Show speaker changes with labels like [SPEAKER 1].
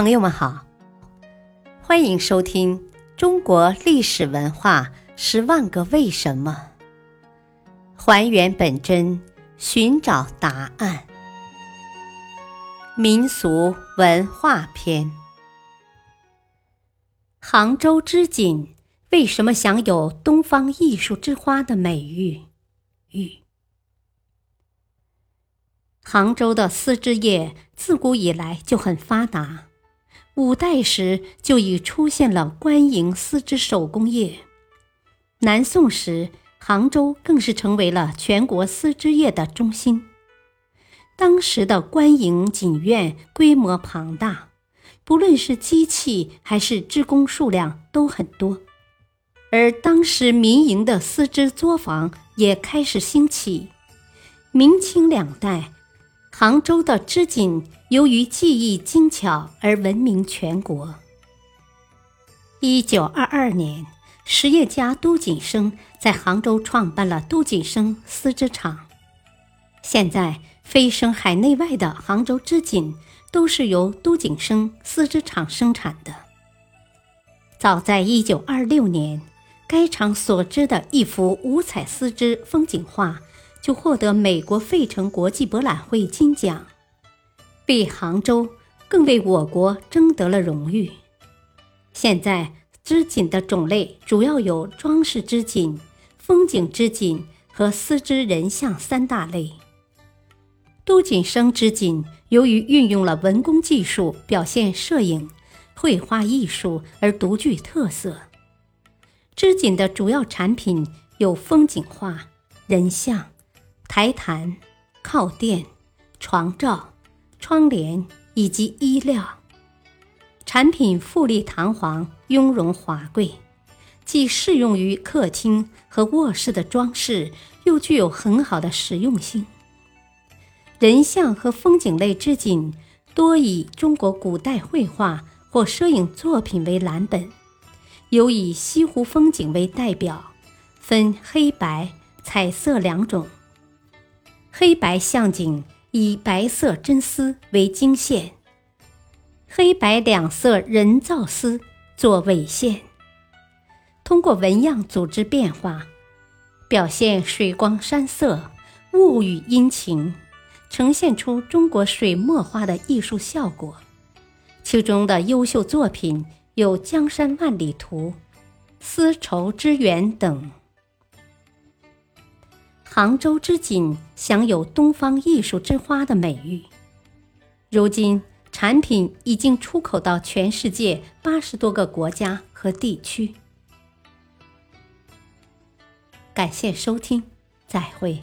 [SPEAKER 1] 朋友们好，欢迎收听《中国历史文化十万个为什么》，还原本真，寻找答案。民俗文化篇：杭州织锦为什么享有“东方艺术之花”的美誉？誉。杭州的丝织业自古以来就很发达，五代时就已出现了官营丝织手工业。南宋时，杭州更是成为了全国丝织业的中心。当时的官营锦院规模庞大，不论是机器还是织工数量都很多，而当时民营的丝织作坊也开始兴起。明清两代。杭州的织锦由于技艺精巧而闻名全国。一九二二年，实业家都锦生在杭州创办了都锦生丝织厂。现在，飞升海内外的杭州织锦都是由都锦生丝织厂生产的。早在一九二六年，该厂所织的一幅五彩丝织风景画。就获得美国费城国际博览会金奖，为杭州，更为我国争得了荣誉。现在织锦的种类主要有装饰织锦、风景织锦和丝织人像三大类。都锦生织锦由于运用了文工技术，表现摄影、绘画艺术而独具特色。织锦的主要产品有风景画、人像。台毯、靠垫、床罩、窗帘以及衣料，产品富丽堂皇、雍容华贵，既适用于客厅和卧室的装饰，又具有很好的实用性。人像和风景类织锦多以中国古代绘画或摄影作品为蓝本，尤以西湖风景为代表，分黑白、彩色两种。黑白相景以白色真丝为经线，黑白两色人造丝作纬线。通过纹样组织变化，表现水光山色、物语阴晴，呈现出中国水墨画的艺术效果。其中的优秀作品有《江山万里图》《丝绸之源》等。杭州织锦享有“东方艺术之花”的美誉，如今产品已经出口到全世界八十多个国家和地区。感谢收听，再会。